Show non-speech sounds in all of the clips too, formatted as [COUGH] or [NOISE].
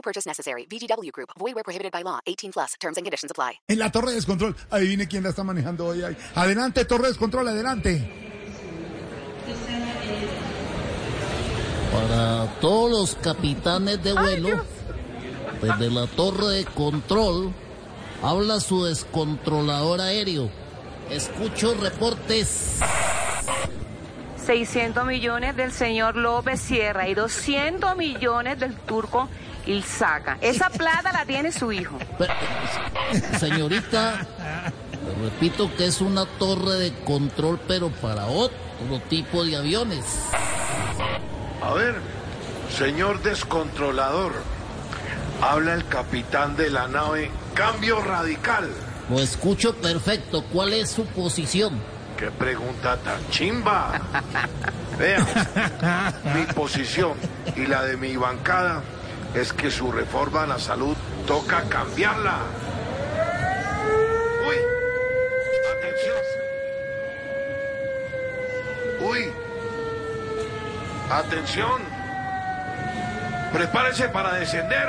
No purchase necessary. VGW Group. Void where prohibited by law. 18 plus. Terms and conditions apply. En la torre de descontrol, adivine quién la está manejando hoy. ahí. Adelante, torre de descontrol, adelante. Para todos los capitanes de vuelo, desde la torre de control, habla su descontrolador aéreo. Escucho reportes. 600 millones del señor López Sierra y 200 millones del turco Ilzaca. Esa plata la tiene su hijo. Pero, Señorita, le repito que es una torre de control, pero para otro tipo de aviones. A ver, señor descontrolador, habla el capitán de la nave Cambio Radical. Lo escucho perfecto. ¿Cuál es su posición? Qué pregunta tan chimba. Vea, [LAUGHS] mi posición y la de mi bancada es que su reforma a la salud toca cambiarla. Uy, atención. Uy, atención. Prepárese para descender.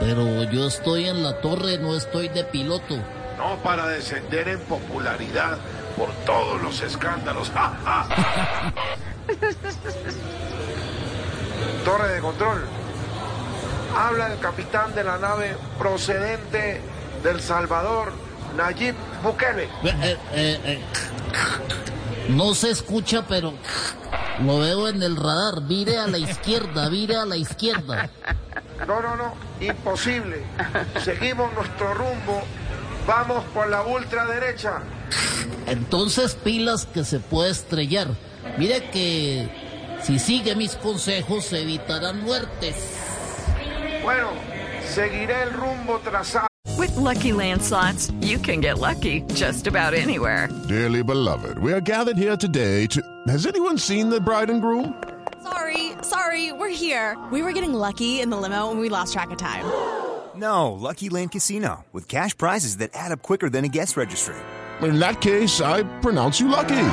Pero yo estoy en la torre, no estoy de piloto. No para descender en popularidad por todos los escándalos. ¡Ja, ja! [LAUGHS] Torre de control. Habla el capitán de la nave procedente del Salvador, Nayib Bukele. Eh, eh, eh, eh. No se escucha, pero lo veo en el radar. Vire a la izquierda, vire a la izquierda. No, no, no, imposible. Seguimos nuestro rumbo. Vamos por la ultraderecha. Entonces pilas que se puede estrellar. Mire que si sigue mis consejos se evitarán muertes. Bueno, seguiré el rumbo trazado. With Lucky Land slots, you can get lucky just about anywhere. Dearly beloved, we are gathered here today to. Has anyone seen the bride and groom? Sorry, sorry, we're here. We were getting lucky in the limo and we lost track of time. No, Lucky Land Casino, with cash prizes that add up quicker than a guest registry. In that case, I pronounce you lucky.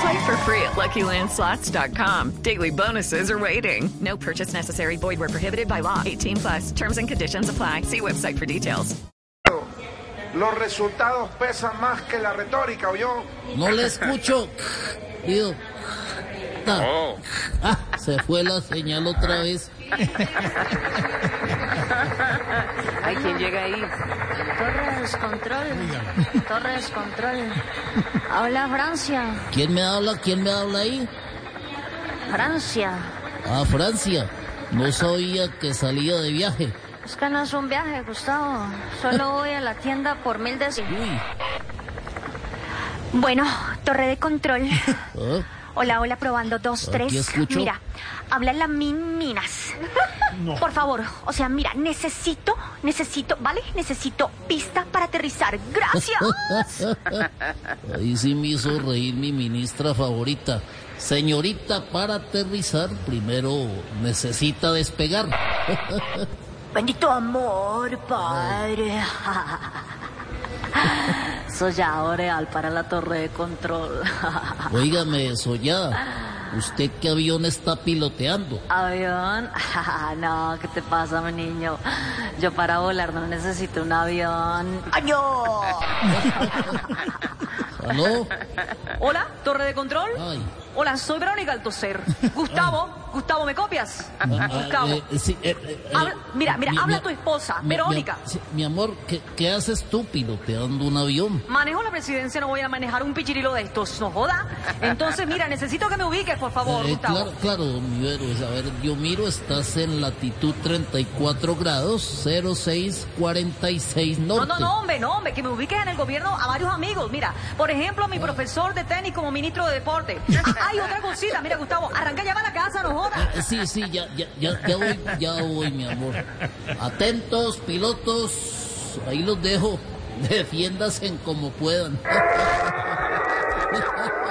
Play for free at LuckyLandSlots.com. Daily bonuses are waiting. No purchase necessary. Void where prohibited by law. 18 plus. Terms and conditions apply. See website for details. Los resultados pesan más que la retórica, ¿oyó? No le escucho. Digo. Ah, [LAUGHS] ah, se fue la señal otra vez. [LAUGHS] Ay, ¿quién llega ahí? Torre descontrol. Torre descontrol. Habla Francia. ¿Quién me habla? ¿Quién me habla ahí? Francia. Ah, Francia. No sabía que salía de viaje. Es que no es un viaje, Gustavo. Solo [LAUGHS] voy a la tienda por mil de... Uy. Bueno, torre de control. [LAUGHS] ¿ah? Hola, hola, probando dos, Aquí tres. escucho. Mira, habla la min Minas. [LAUGHS] Por favor, o sea, mira, necesito, necesito, ¿vale? Necesito pista para aterrizar. Gracias. [LAUGHS] Ahí sí me hizo reír mi ministra favorita. Señorita, para aterrizar, primero necesita despegar. [LAUGHS] Bendito amor, padre. Soy ya real para la torre de control. Óigame, Sollada, ¿usted qué avión está piloteando? ¿Avión? [LAUGHS] no, ¿qué te pasa, mi niño? Yo para volar no necesito un avión. ¡Año! ¿Aló? [LAUGHS] Hola, torre de control. Ay. Hola, soy Verónica Altocer. [LAUGHS] Gustavo, Gustavo, ¿me copias? Ah, Gustavo. eh, sí, eh, eh, eh, Habla- mira, mira, mi- habla mi- tu esposa, mi- Verónica. Mi, sí, mi amor, ¿qué, qué haces tú piloteando un avión? Manejo la presidencia, no voy a manejar un pichirilo de estos, no joda. Entonces, mira, necesito que me ubiques, por favor, Gustavo. claro, claro, mi Vero, a ver, yo miro, estás en latitud 34 grados, 0646 No, norte. no, no, hombre, no, hombre, que me ubiques en el gobierno a varios amigos. Mira, por ejemplo, mi profesor de tenis como ministro de deporte. [LAUGHS] Hay otra cosita, mira, Gustavo, arranca ya para la casa, no eh, sí, sí, ya, ya, ya, voy, ya voy, mi amor. Atentos, pilotos, ahí los dejo. [LAUGHS] Defiéndanse como puedan. [LAUGHS]